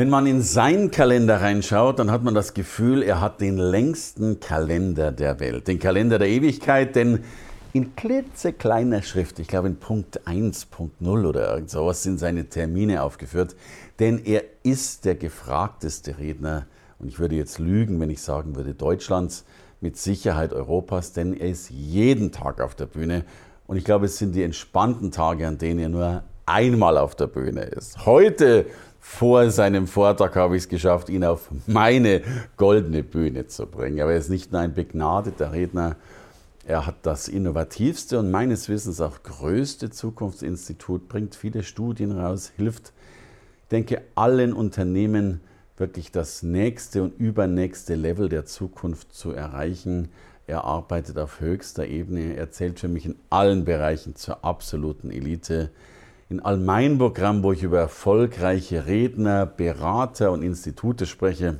Wenn man in seinen Kalender reinschaut, dann hat man das Gefühl, er hat den längsten Kalender der Welt, den Kalender der Ewigkeit, denn in klitzekleiner Schrift, ich glaube in Punkt 1.0 oder irgend sowas, sind seine Termine aufgeführt, denn er ist der gefragteste Redner, und ich würde jetzt lügen, wenn ich sagen würde Deutschlands, mit Sicherheit Europas, denn er ist jeden Tag auf der Bühne. Und ich glaube, es sind die entspannten Tage, an denen er nur einmal auf der Bühne ist. Heute vor seinem Vortrag habe ich es geschafft, ihn auf meine goldene Bühne zu bringen. Aber er ist nicht nur ein begnadeter Redner, er hat das innovativste und meines Wissens auch größte Zukunftsinstitut, bringt viele Studien raus, hilft, denke, allen Unternehmen wirklich das nächste und übernächste Level der Zukunft zu erreichen. Er arbeitet auf höchster Ebene, er zählt für mich in allen Bereichen zur absoluten Elite in all meinem Programm, wo ich über erfolgreiche Redner, Berater und Institute spreche,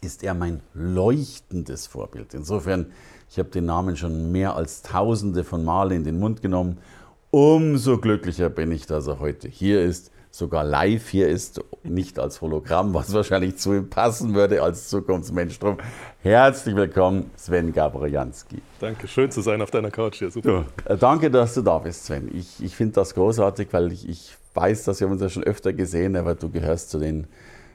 ist er mein leuchtendes Vorbild. Insofern, ich habe den Namen schon mehr als tausende von Male in den Mund genommen. Umso glücklicher bin ich, dass er heute hier ist sogar live hier ist, nicht als Hologramm, was wahrscheinlich zu ihm passen würde als Zukunftsmensch. Drum herzlich willkommen, Sven Gabrijanski. Danke, schön zu sein auf deiner Couch hier. Super. Du, äh, danke, dass du da bist, Sven. Ich, ich finde das großartig, weil ich, ich weiß, dass wir uns ja schon öfter gesehen, aber du gehörst zu den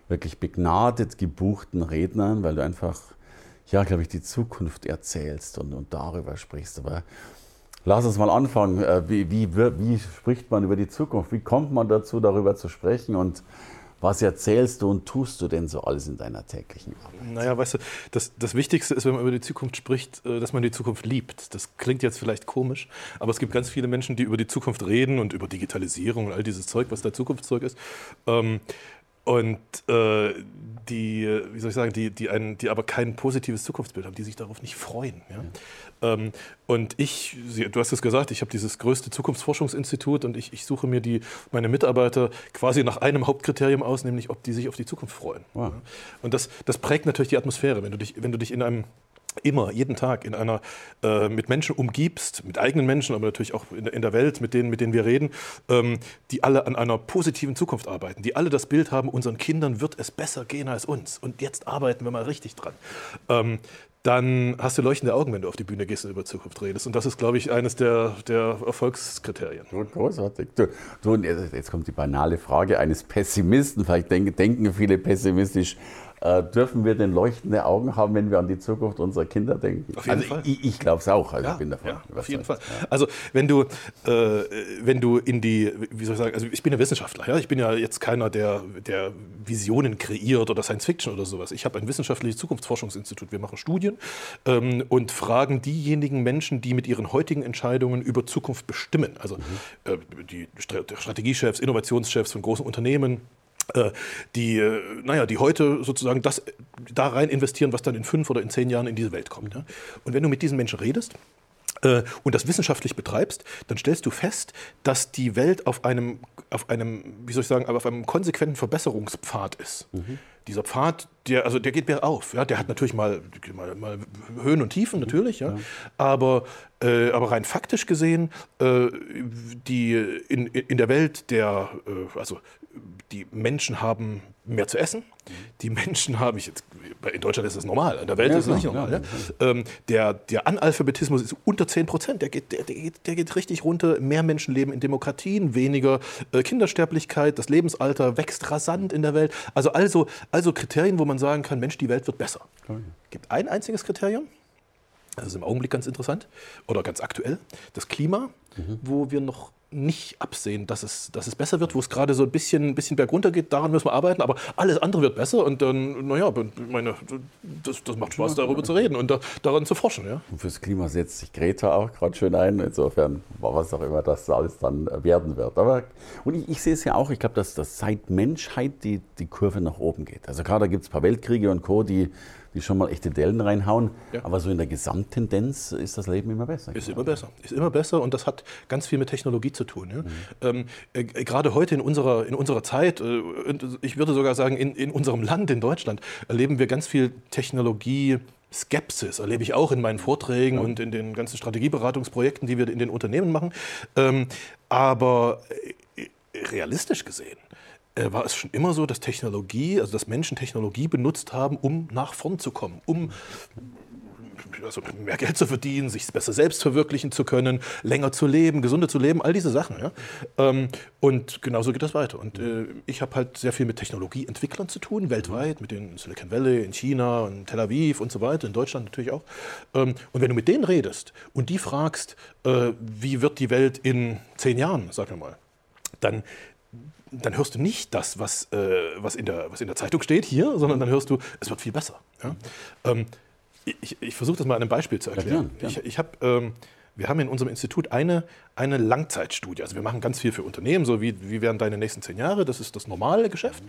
wirklich begnadet gebuchten Rednern, weil du einfach, ja, glaube ich, die Zukunft erzählst und, und darüber sprichst. Aber Lass uns mal anfangen. Äh, wie, wie, wie, spricht man über die Zukunft? Wie kommt man dazu, darüber zu sprechen? Und was erzählst du und tust du denn so alles in deiner täglichen Arbeit? Naja, weißt du, das, das Wichtigste ist, wenn man über die Zukunft spricht, äh, dass man die Zukunft liebt. Das klingt jetzt vielleicht komisch, aber es gibt ganz viele Menschen, die über die Zukunft reden und über Digitalisierung und all dieses Zeug, was da Zukunftszeug ist. Ähm, und äh, die, wie soll ich sagen, die, die, einen, die aber kein positives Zukunftsbild haben, die sich darauf nicht freuen. Ja? Ja. Ähm, und ich, du hast es gesagt, ich habe dieses größte Zukunftsforschungsinstitut und ich, ich suche mir die, meine Mitarbeiter quasi nach einem Hauptkriterium aus, nämlich ob die sich auf die Zukunft freuen. Wow. Ja? Und das, das prägt natürlich die Atmosphäre. Wenn du dich, wenn du dich in einem immer, jeden Tag in einer, äh, mit Menschen umgibst, mit eigenen Menschen, aber natürlich auch in, in der Welt, mit denen, mit denen wir reden, ähm, die alle an einer positiven Zukunft arbeiten, die alle das Bild haben, unseren Kindern wird es besser gehen als uns und jetzt arbeiten wir mal richtig dran. Ähm, dann hast du leuchtende Augen, wenn du auf die Bühne gehst und über Zukunft redest. Und das ist, glaube ich, eines der, der Erfolgskriterien. Großartig. Du, du, jetzt kommt die banale Frage eines Pessimisten. Vielleicht denken, denken viele pessimistisch, äh, dürfen wir denn leuchtende Augen haben, wenn wir an die Zukunft unserer Kinder denken? Auf jeden also Fall. Ich, ich glaube es auch. Also ja, ich bin davon ja, Auf jeden Fall. Also wenn du, äh, wenn du in die, wie soll ich sagen, also ich bin ja Wissenschaftler. Ja? Ich bin ja jetzt keiner, der, der Visionen kreiert oder Science Fiction oder sowas. Ich habe ein wissenschaftliches Zukunftsforschungsinstitut. Wir machen Studien ähm, und fragen diejenigen Menschen, die mit ihren heutigen Entscheidungen über Zukunft bestimmen. Also mhm. äh, die Strategiechefs, Innovationschefs von großen Unternehmen, die, äh, naja, die heute sozusagen das da rein investieren, was dann in fünf oder in zehn Jahren in diese Welt kommt. Ja? Und wenn du mit diesen Menschen redest, äh, und das wissenschaftlich betreibst, dann stellst du fest, dass die Welt auf einem, auf einem, wie soll ich sagen, auf einem konsequenten Verbesserungspfad ist. Mhm. Dieser Pfad, der, also der geht bergauf. Ja? Der hat natürlich mal, mal, mal Höhen und Tiefen, natürlich, ja? ja. Aber, äh, aber rein faktisch gesehen, äh, die in, in der Welt der, äh, also die Menschen haben mehr zu essen. Die Menschen haben, ich jetzt, in Deutschland ist das normal, in der Welt ja, ist es nicht normal. Ja, ja. Ähm, der, der Analphabetismus ist unter 10 Prozent, der geht, der, der, geht, der geht richtig runter. Mehr Menschen leben in Demokratien, weniger äh, Kindersterblichkeit, das Lebensalter wächst rasant in der Welt. Also, also, also Kriterien, wo man sagen kann, Mensch, die Welt wird besser. Es gibt ein einziges Kriterium, das ist im Augenblick ganz interessant oder ganz aktuell, das Klima. Mhm. wo wir noch nicht absehen, dass es, dass es besser wird, wo es gerade so ein bisschen, ein bisschen bergunter geht, daran müssen wir arbeiten, aber alles andere wird besser und dann, naja, meine, das, das macht Spaß, darüber zu reden und da, daran zu forschen. Ja. Und fürs Klima setzt sich Greta auch gerade schön ein, insofern, was auch immer das alles dann werden wird. Aber, und ich, ich sehe es ja auch, ich glaube, dass, dass seit Menschheit die, die Kurve nach oben geht. Also gerade da gibt es ein paar Weltkriege und Co., die die schon mal echte Dellen reinhauen. Ja. Aber so in der Gesamttendenz ist das Leben immer besser. Ist immer besser. Ist immer besser und das hat ganz viel mit Technologie zu tun. Ja? Mhm. Ähm, äh, gerade heute in unserer, in unserer Zeit, äh, ich würde sogar sagen, in, in unserem Land, in Deutschland, erleben wir ganz viel Technologie. Skepsis erlebe ich auch in meinen Vorträgen ja. und in den ganzen Strategieberatungsprojekten, die wir in den Unternehmen machen. Ähm, aber äh, realistisch gesehen äh, war es schon immer so, dass Technologie, also dass Menschen Technologie benutzt haben, um nach vorn zu kommen, um also mehr Geld zu verdienen, sich besser selbst verwirklichen zu können, länger zu leben, gesunder zu leben, all diese Sachen. Ja? Ähm, und genauso geht das weiter. Und äh, ich habe halt sehr viel mit Technologieentwicklern zu tun, weltweit, mit den Silicon Valley, in China, in Tel Aviv und so weiter, in Deutschland natürlich auch. Ähm, und wenn du mit denen redest und die fragst, äh, wie wird die Welt in zehn Jahren, sagen wir mal, dann dann hörst du nicht das, was, äh, was, in der, was in der Zeitung steht hier, sondern dann hörst du, es wird viel besser. Ja? Ähm, ich, ich versuche das mal an einem Beispiel zu erklären. Ja, ich, ich hab, ähm, wir haben in unserem Institut eine, eine Langzeitstudie. Also wir machen ganz viel für Unternehmen, so wie, wie werden deine nächsten zehn Jahre, das ist das normale Geschäft.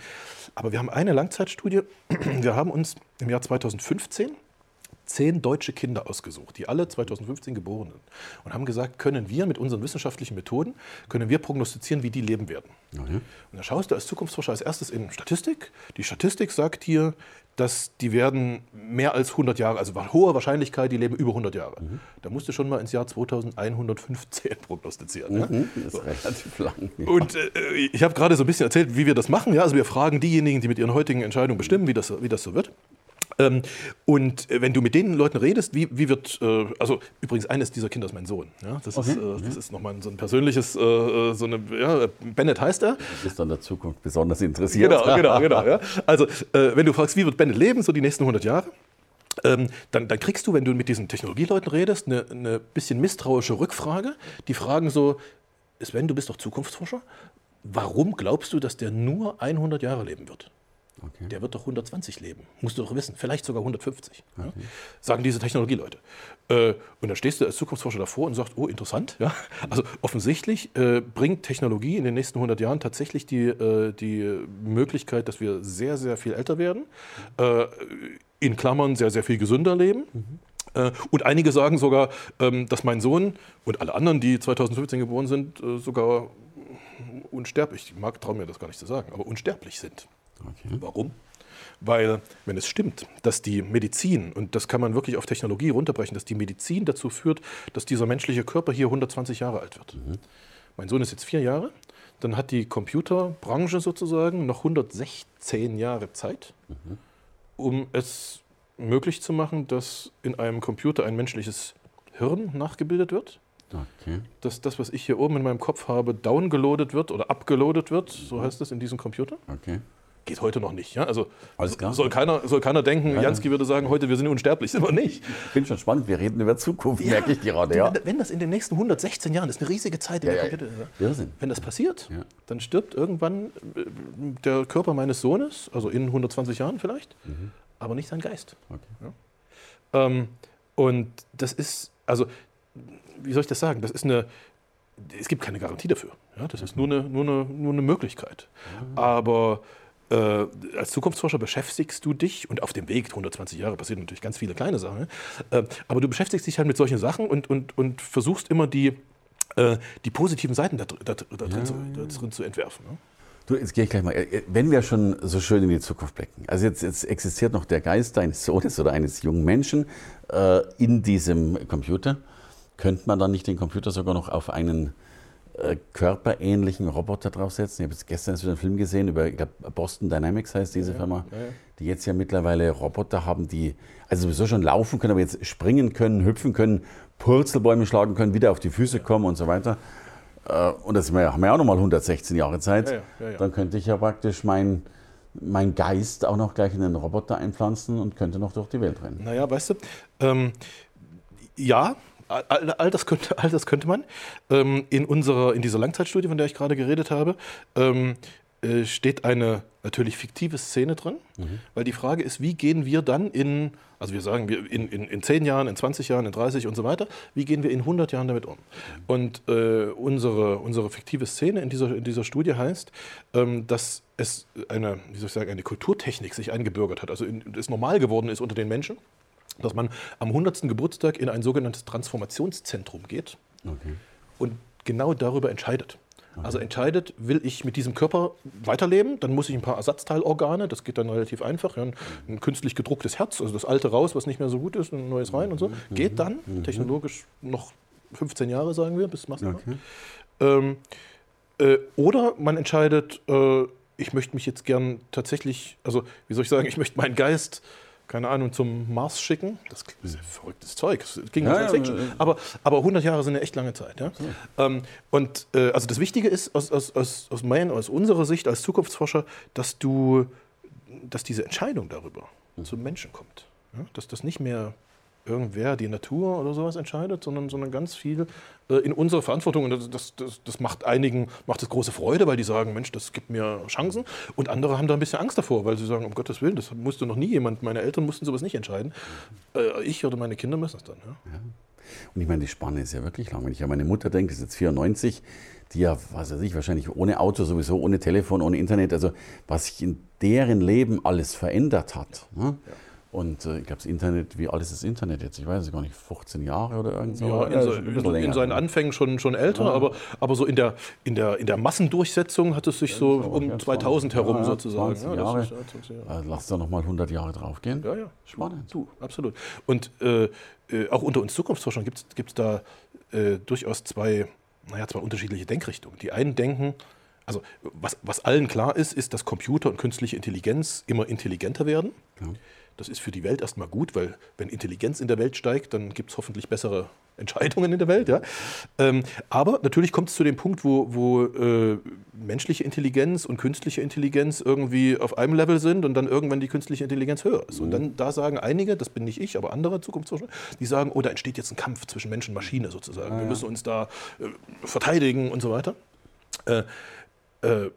Aber wir haben eine Langzeitstudie. Wir haben uns im Jahr 2015 zehn deutsche Kinder ausgesucht, die alle 2015 geboren sind und haben gesagt, können wir mit unseren wissenschaftlichen Methoden, können wir prognostizieren, wie die leben werden. Mhm. Und da schaust du als Zukunftsforscher als erstes in Statistik. Die Statistik sagt dir, dass die werden mehr als 100 Jahre, also hohe Wahrscheinlichkeit, die leben über 100 Jahre. Mhm. Da musst du schon mal ins Jahr 2115 prognostizieren. Mhm, ja? Das ist so. relativ lang. Ja. Und äh, ich habe gerade so ein bisschen erzählt, wie wir das machen. Ja? Also wir fragen diejenigen, die mit ihren heutigen Entscheidungen bestimmen, wie das, wie das so wird. Ähm, und äh, wenn du mit den Leuten redest, wie, wie wird, äh, also übrigens eines dieser Kinder ist mein Sohn. Ja? Das, okay. ist, äh, das ist nochmal so ein persönliches, äh, äh, so eine, ja, Bennett heißt er. Du bist an der Zukunft besonders interessiert. Genau, genau, genau. Ja? Also äh, wenn du fragst, wie wird Bennett leben, so die nächsten 100 Jahre, ähm, dann, dann, kriegst du, wenn du mit diesen Technologieleuten redest, eine, eine bisschen misstrauische Rückfrage. Die fragen so, Sven, du bist doch Zukunftsforscher, warum glaubst du, dass der nur 100 Jahre leben wird? Okay. Der wird doch 120 leben. Musst du doch wissen. Vielleicht sogar 150. Okay. Ja? Sagen diese Technologieleute. Äh, und dann stehst du als Zukunftsforscher davor und sagst, oh, interessant. Ja? Also offensichtlich äh, bringt Technologie in den nächsten 100 Jahren tatsächlich die, äh, die Möglichkeit, dass wir sehr, sehr viel älter werden. Äh, in Klammern sehr, sehr viel gesünder leben. Mhm. Äh, und einige sagen sogar, ähm, dass mein Sohn und alle anderen, die 2015 geboren sind, äh, sogar unsterblich, ich mag, traue mir das gar nicht zu sagen, aber unsterblich sind. Okay. Warum? Weil, wenn es stimmt, dass die Medizin, und das kann man wirklich auf Technologie runterbrechen, dass die Medizin dazu führt, dass dieser menschliche Körper hier 120 Jahre alt wird. Mhm. Mein Sohn ist jetzt vier Jahre, dann hat die Computerbranche sozusagen noch 116 Jahre Zeit, mhm. um es möglich zu machen, dass in einem Computer ein menschliches Hirn nachgebildet wird. Okay. Dass das, was ich hier oben in meinem Kopf habe, downgeloadet wird oder abgeloadet wird, so mhm. heißt es in diesem Computer. Okay geht heute noch nicht. Ja? Also soll keiner, soll keiner denken, ja, Jansky würde sagen, heute wir sind unsterblich, sind wir nicht. Ich bin schon spannend, wir reden über Zukunft, ja, merke ich gerade. Ja. Wenn das in den nächsten 116 Jahren, das ist eine riesige Zeit, ja, ja, wenn das passiert, dann stirbt irgendwann äh, der Körper meines Sohnes, also in 120 Jahren vielleicht, mhm. aber nicht sein Geist. Okay. Ähm, und das ist, also, wie soll ich das sagen, das ist eine, es gibt keine Garantie dafür. Ja, das ist nur eine, nur eine, nur eine Möglichkeit. Aber äh, als Zukunftsforscher beschäftigst du dich, und auf dem Weg, 120 Jahre, passieren natürlich ganz viele kleine Sachen, äh, aber du beschäftigst dich halt mit solchen Sachen und, und, und versuchst immer die, äh, die positiven Seiten da, da, da, drin, zu, da drin, zu, entwerfen. Ne? Du, jetzt gehe ich gleich mal. Äh, wenn wir schon so schön in die Zukunft blicken, also jetzt, jetzt existiert noch der Geist eines Sohnes oder eines jungen Menschen äh, in diesem Computer, könnte man dann nicht den Computer sogar noch auf einen äh, körperähnlichen Roboter draufsetzen. Ich habe jetzt gestern wieder einen Film gesehen über, ich glaube, Boston Dynamics heißt diese ja, Firma, ja, ja. die jetzt ja mittlerweile Roboter haben, die also sowieso schon laufen können, aber jetzt springen können, hüpfen können, Purzelbäume schlagen können, wieder auf die Füße kommen und so weiter. Äh, und das haben wir ja auch nochmal 116 Jahre Zeit. Dann könnte ich ja praktisch mein, mein Geist auch noch gleich in den Roboter einpflanzen und könnte noch durch die Welt rennen. Naja, weißt du, ähm, ja, all, all, das könnte, all das könnte man. Ähm, in, unserer, in dieser Langzeitstudie, von der ich gerade geredet habe, ähm, äh, steht eine natürlich fiktive Szene drin, mhm. weil die Frage ist, wie gehen wir dann in, also wir sagen, wir in, in, in 10 Jahren, in 20 Jahren, in 30 und so weiter, wie gehen wir in 100 Jahren damit um? Und äh, unsere, unsere fiktive Szene in dieser, in dieser Studie heißt, ähm, dass es eine, wie soll ich sagen, eine Kulturtechnik sich eingebürgert hat, also es normal geworden ist unter den Menschen, dass man am 100. Geburtstag in ein sogenanntes Transformationszentrum geht okay. und genau darüber entscheidet. Also entscheidet, will ich mit diesem Körper weiterleben, dann muss ich ein paar Ersatzteilorgane, das geht dann relativ einfach, ja, ein künstlich gedrucktes Herz, also das alte raus, was nicht mehr so gut ist, ein neues rein und so, mhm. geht dann, mhm. technologisch noch 15 Jahre, sagen wir, bis machst okay. ähm, äh, Oder man entscheidet, äh, ich möchte mich jetzt gern tatsächlich, also wie soll ich sagen, ich möchte meinen Geist keine Ahnung, zum Mars schicken. Das ist verrücktes Zeug. Das ging ja, Science Fiction. Ja, ja. Aber, aber 100 Jahre sind eine echt lange Zeit. Ja? Ähm, und äh, also das Wichtige ist aus, aus, aus, aus, mein, aus unserer Sicht als Zukunftsforscher, dass du, dass diese Entscheidung darüber mhm. zum Menschen kommt. Dass das nicht mehr irgendwer die Natur oder sowas entscheidet, sondern, sondern ganz viel äh, in unserer Verantwortung. Und das, das, das, das, macht einigen macht es große Freude, weil die sagen, Mensch, das gibt mir Chancen. Und andere haben da ein bisschen Angst davor, weil sie sagen, um Gottes Willen, das musste noch nie jemand, meine Eltern mussten sowas nicht entscheiden. Äh, ich oder meine Kinder müssen es dann. Ja. Ja. Und ich meine, die Spanne ist ja wirklich lang. Wenn ich an meine Mutter denke, ist jetzt 94, die ja, was weiß ich, wahrscheinlich ohne Auto sowieso, ohne Telefon, ohne Internet, also was sich in deren Leben alles verändert hat. Ne? Ja. Und äh, ich glaube, das Internet, wie alt ist das Internet jetzt? Ich weiß es gar nicht, 15 Jahre oder irgend so. Ja, in, so, in, in seinen Anfängen schon, schon älter, ja. aber, aber so in der, in, der, in der Massendurchsetzung hat es sich so um 2000 herum ja, sozusagen. 20 Jahre. Ist, also lass da nochmal 100 Jahre draufgehen. Ja, ja. Spannend. Du, absolut. Und äh, äh, auch unter uns Zukunftsforschern gibt es da äh, durchaus zwei, naja, zwei unterschiedliche Denkrichtungen. Die einen denken, also was, was allen klar ist, ist, dass Computer und künstliche Intelligenz immer intelligenter werden. Ja. Das ist für die Welt erstmal gut, weil wenn Intelligenz in der Welt steigt, dann gibt es hoffentlich bessere Entscheidungen in der Welt. Ja? Ähm, aber natürlich kommt es zu dem Punkt, wo, wo äh, menschliche Intelligenz und künstliche Intelligenz irgendwie auf einem Level sind und dann irgendwann die künstliche Intelligenz höher ist. Und dann mhm. da sagen einige, das bin nicht ich, aber andere Zukunftsforscher, die sagen, oh, da entsteht jetzt ein Kampf zwischen Mensch und Maschine sozusagen. Ah, Wir müssen uns da äh, verteidigen und so weiter. Äh, äh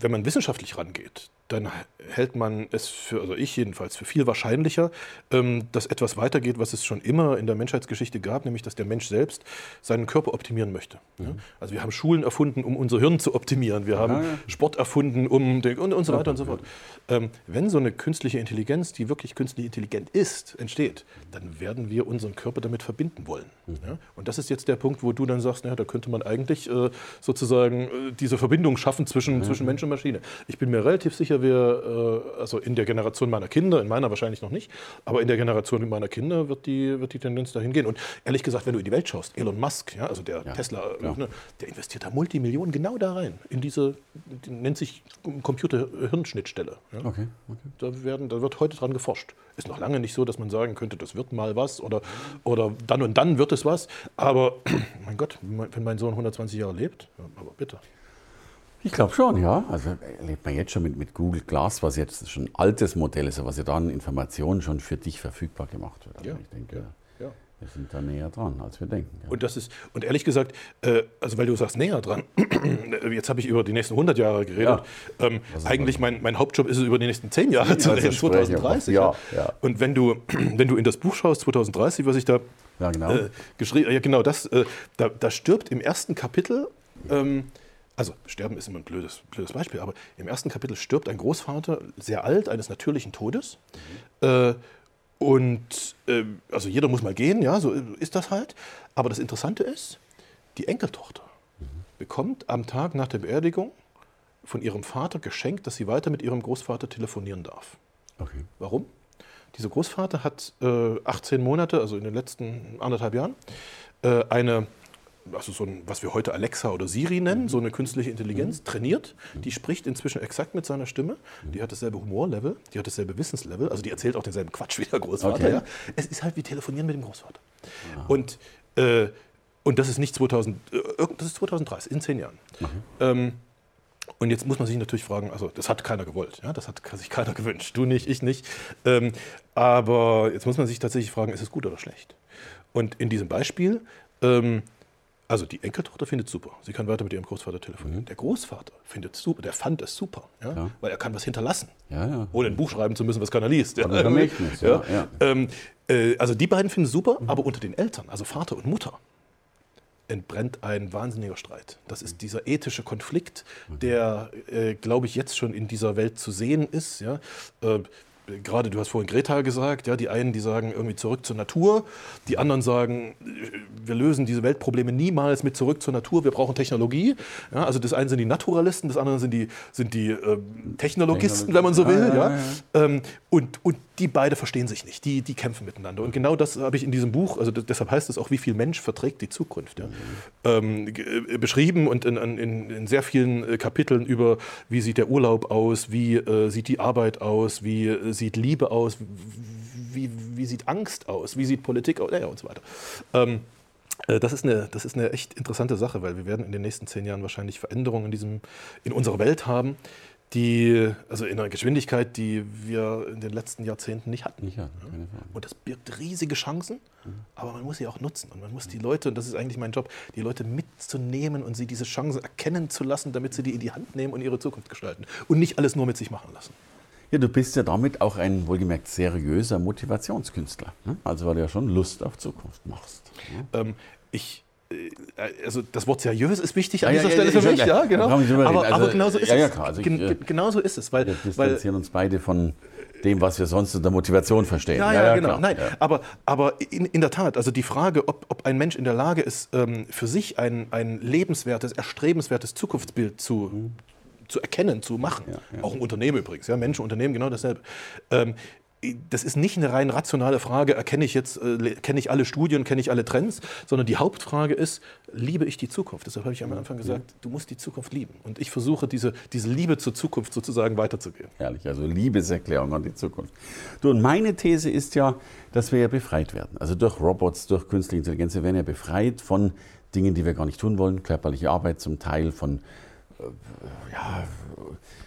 wenn man wissenschaftlich rangeht, dann hält man es für, also ich jedenfalls, für viel wahrscheinlicher, ähm, dass etwas weitergeht, was es schon immer in der Menschheitsgeschichte gab, nämlich dass der Mensch selbst seinen Körper optimieren möchte. Mhm. Also wir haben Schulen erfunden, um unser Hirn zu optimieren. Wir haben ja, ja. Sport erfunden, um den, und, und so weiter und so fort. Ähm, wenn so eine künstliche Intelligenz, die wirklich künstlich intelligent ist, entsteht, dann werden wir unseren Körper damit verbinden wollen. Mhm. Und das ist jetzt der Punkt, wo du dann sagst, naja, da könnte man eigentlich äh, sozusagen äh, diese Verbindung schaffen zwischen, mhm. zwischen Mensch und Maschine. Ich bin mir relativ sicher, wir, äh, also in der Generation meiner Kinder, in meiner wahrscheinlich noch nicht, aber in der Generation meiner Kinder wird die, wird die Tendenz dahin gehen. Und ehrlich gesagt, wenn du in die Welt schaust, Elon Musk, ja, also der ja, Tesla, äh, ne, der investiert da Multimillionen genau da rein, in diese, die nennt sich Computer-Hirnschnittstelle. Ja. Okay, okay. Da, werden, da wird heute dran geforscht. Ist noch lange nicht so, dass man sagen könnte, das wird mal was oder, oder dann und dann wird es was. Aber mein Gott, wenn mein Sohn 120 Jahre lebt, aber bitte. Ich glaube schon, ja. Also erlebt man jetzt schon mit, mit Google Glass, was jetzt schon ein altes Modell ist, was ja dann Informationen schon für dich verfügbar gemacht wird. Also ja. ich denke, ja. wir sind da näher dran, als wir denken. Ja. Und das ist, und ehrlich gesagt, äh, also weil du sagst näher dran, jetzt habe ich über die nächsten 100 Jahre geredet. Ja. Ähm, eigentlich mein, mein Hauptjob ist es, über die nächsten 10 Jahre zu reden, 2030. Ja, ja. Und wenn du, wenn du in das Buch schaust, 2030, was ich da ja, genau. Äh, geschrieben ja genau das, äh, da, da stirbt im ersten Kapitel ähm, also Sterben ist immer ein blödes, blödes Beispiel, aber im ersten Kapitel stirbt ein Großvater sehr alt eines natürlichen Todes. Mhm. Äh, und äh, also jeder muss mal gehen, ja, so ist das halt. Aber das Interessante ist, die Enkeltochter mhm. bekommt am Tag nach der Beerdigung von ihrem Vater geschenkt, dass sie weiter mit ihrem Großvater telefonieren darf. Okay. Warum? Dieser Großvater hat äh, 18 Monate, also in den letzten anderthalb Jahren, äh, eine also so ein, was wir heute Alexa oder Siri nennen, so eine künstliche Intelligenz, mhm. trainiert. Die spricht inzwischen exakt mit seiner Stimme. Die hat dasselbe Humorlevel, die hat dasselbe Wissenslevel, also die erzählt auch denselben Quatsch wie der Großvater. Okay. Ja. Es ist halt wie Telefonieren mit dem Großvater. Ja. Und, äh, und das ist nicht 2000, äh, das ist 2030, in zehn Jahren. Mhm. Ähm, und jetzt muss man sich natürlich fragen, also das hat keiner gewollt, ja, das hat sich keiner gewünscht, du nicht, ich nicht. Ähm, aber jetzt muss man sich tatsächlich fragen, ist es gut oder schlecht? Und in diesem Beispiel, ähm, also die Enkeltochter findet super. Sie kann weiter mit ihrem Großvater telefonieren. Mhm. Der Großvater findet es super, der fand es super, ja? Ja. weil er kann was hinterlassen. Ja, ja. Ohne ein Buch schreiben zu müssen, was keiner liest. Ja, Vermächtnis, ja, ja. Ähm, äh, also die beiden finden es super, aber unter den Eltern, also Vater und Mutter, entbrennt ein wahnsinniger Streit. Das ist dieser ethische Konflikt, der, äh, glaube ich, jetzt schon in dieser Welt zu sehen ist. Ja? Äh, Gerade du hast vorhin Greta gesagt, ja, die einen, die sagen irgendwie zurück zur Natur, die anderen sagen, äh, wir lösen diese Weltprobleme niemals mit zurück zur Natur, wir brauchen Technologie. Ja, also das eine sind die Naturalisten, das andere sind die, sind die ähm, Technologisten, wenn man so will. Ja, Ja, ja, Ähm, und, und die beide verstehen sich nicht, die, die kämpfen miteinander. Und genau das habe ich in diesem Buch, also deshalb heißt es auch, wie viel Mensch verträgt die Zukunft, ja, ähm, äh, beschrieben und in, in, in sehr vielen äh, Kapiteln über, wie sieht der Urlaub aus, wie äh, sieht die Arbeit aus, wie äh, sieht Liebe aus, wie, wie sieht Angst aus, wie sieht Politik aus, ja, ja, und so weiter. Ähm, äh, Das ist, eine, das ist eine echt interessante Sache, weil wir werden in den nächsten zehn Jahren wahrscheinlich Veränderungen in, diesem, in unserer Welt haben, die, also in einer Geschwindigkeit, die wir in den letzten Jahrzehnten nicht hatten. Nicht, ja, keine Frage. Und das birgt riesige Chancen, aber man muss sie auch nutzen. Und man muss die Leute, und das ist eigentlich mein Job, die Leute mitzunehmen und sie diese Chancen erkennen zu lassen, damit sie die in die Hand nehmen und ihre Zukunft gestalten. Und nicht alles nur mit sich machen lassen. Ja, du bist ja damit auch ein wohlgemerkt seriöser Motivationskünstler. Ne? Also weil du ja schon Lust auf Zukunft machst. Ne? Ähm, ich, also das Wort seriös ist wichtig Ja, an ja, dieser ja, Stelle ja, für ja, mich, ja. ja, genau. Aber. Also, aber genauso ist ja, es. ja, klar. Also ich, Gen- äh, gen- genauso ist es, weil, Wir weil distanzieren uns beide von dem, was wir sonst unter Motivation verstehen. Ja, ja, genau. klar. Nein, Ja. aber, aber in, in der Tat, also die Frage, ob, ob ein Mensch in der Lage ist, ähm, für sich ein, ein lebenswertes, erstrebenswertes Zukunftsbild zu, zu erkennen, zu machen, Ja, ja. auch im Unternehmen übrigens, ja, Menschen, Unternehmen, genau dasselbe. Ähm, das ist nicht eine rein rationale Frage, erkenne ich jetzt, äh, kenne ich alle Studien, kenne ich alle Trends, sondern die Hauptfrage ist, liebe ich die Zukunft? Deshalb habe ich am Anfang gesagt, du musst die Zukunft lieben. Und ich versuche, diese, diese Liebe zur Zukunft sozusagen weiterzugeben. Herrlich, also Liebeserklärung an die Zukunft. Du, und meine These ist ja, dass wir ja befreit werden. Also durch Robots, durch künstliche Intelligenz, wir werden ja befreit von Dingen, die wir gar nicht tun wollen, körperliche Arbeit zum Teil, von ja,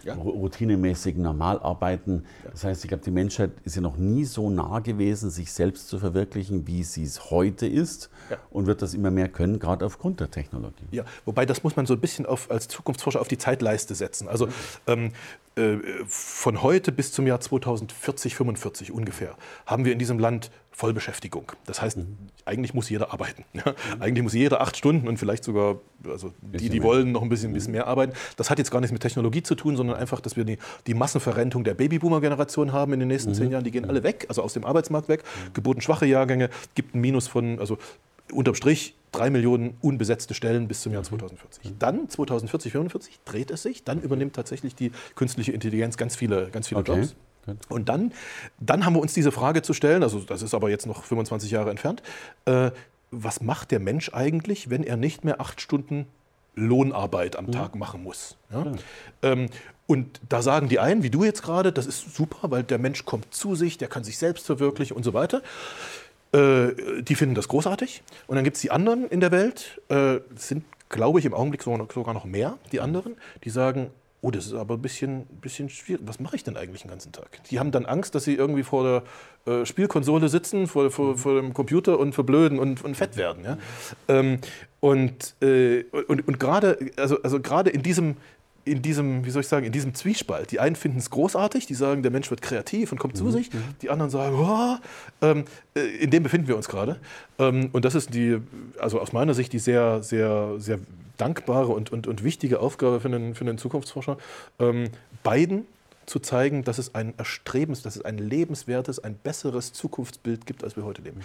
Ja. ru- routinemäßigen Normalarbeiten. Das heißt, ich glaube, die Menschheit ist ja noch nie so nah gewesen, sich selbst zu verwirklichen, wie sie es heute ist Ja. und wird das immer mehr können, gerade aufgrund der Technologie. Ja, wobei das muss man so ein bisschen auf, als Zukunftsforscher auf die Zeitleiste setzen. Also ähm, äh, von heute bis zum Jahr 2040, 45 ungefähr haben wir in diesem Land Vollbeschäftigung. Das heißt, eigentlich muss jeder arbeiten. Ja? Eigentlich muss jeder acht Stunden und vielleicht sogar, also die, die wollen, noch ein bisschen, bisschen mehr arbeiten. Das hat jetzt gar nichts mit Technologie zu tun, sondern einfach, dass wir die, die Massenverrentung der Babyboomer-Generation haben in den nächsten zehn Jahren. Die gehen alle weg, also aus dem Arbeitsmarkt weg. Geburtenschwache Jahrgänge, gibt ein Minus von, also unterm Strich drei Millionen unbesetzte Stellen bis zum Jahr 2040. Dann 2040, 45 dreht es sich, dann übernimmt tatsächlich die künstliche Intelligenz ganz viele, ganz viele Okay, Jobs. Und dann, dann haben wir uns diese Frage zu stellen, also das ist aber jetzt noch 25 Jahre entfernt, äh, was macht der Mensch eigentlich, wenn er nicht mehr acht Stunden Lohnarbeit am Tag machen muss? Ja? Ähm, und da sagen die einen, wie du jetzt gerade, das ist super, weil der Mensch kommt zu sich, der kann sich selbst verwirklichen und so weiter. Äh, die finden das großartig. Und dann gibt es die anderen in der Welt, äh, sind, glaube ich, im Augenblick sogar noch, sogar noch mehr, die anderen, die sagen, oh, das ist aber ein bisschen, bisschen schwierig. Was mache ich denn eigentlich den ganzen Tag? Die haben dann Angst, dass sie irgendwie vor der äh, Spielkonsole sitzen, vor, vor, vor dem Computer und verblöden und, und fett werden. Ja? Ähm, und äh, und, und gerade also, also gerade in diesem, in diesem, wie soll ich sagen, in diesem Zwiespalt. Die einen finden es großartig, die sagen, der Mensch wird kreativ und kommt zu sich. Die anderen sagen, oh, ähm, äh, in dem befinden wir uns gerade. Ähm, und das ist die, also aus meiner Sicht, die sehr, sehr, sehr dankbare und, und, und wichtige Aufgabe für einen, für einen Zukunftsforscher, ähm, beiden zu zeigen, dass es ein erstrebens, dass es ein lebenswertes, ein besseres Zukunftsbild gibt, als wir heute leben.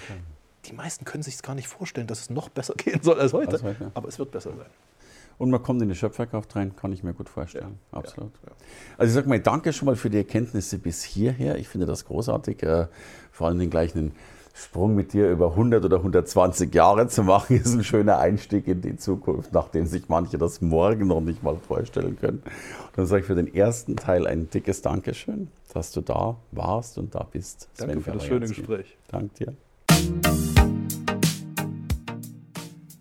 Die meisten können sich es gar nicht vorstellen, dass es noch besser gehen soll als heute, Als heute, aber es wird besser sein. Und man kommt in die Schöpferkraft rein, kann ich mir gut vorstellen. Ja, Absolut. ja. Also ich sage mal, danke schon mal für die Erkenntnisse bis hierher. Ich finde das großartig. Äh, vor allem den gleichen Sprung mit dir über 100 oder 120 Jahre zu machen, ist ein schöner Einstieg in die Zukunft, nachdem sich manche das morgen noch nicht mal vorstellen können. Und dann sage ich für den ersten Teil ein dickes Dankeschön, dass du da warst und da bist. Danke Sven für das schöne. Gespräch. Danke dir.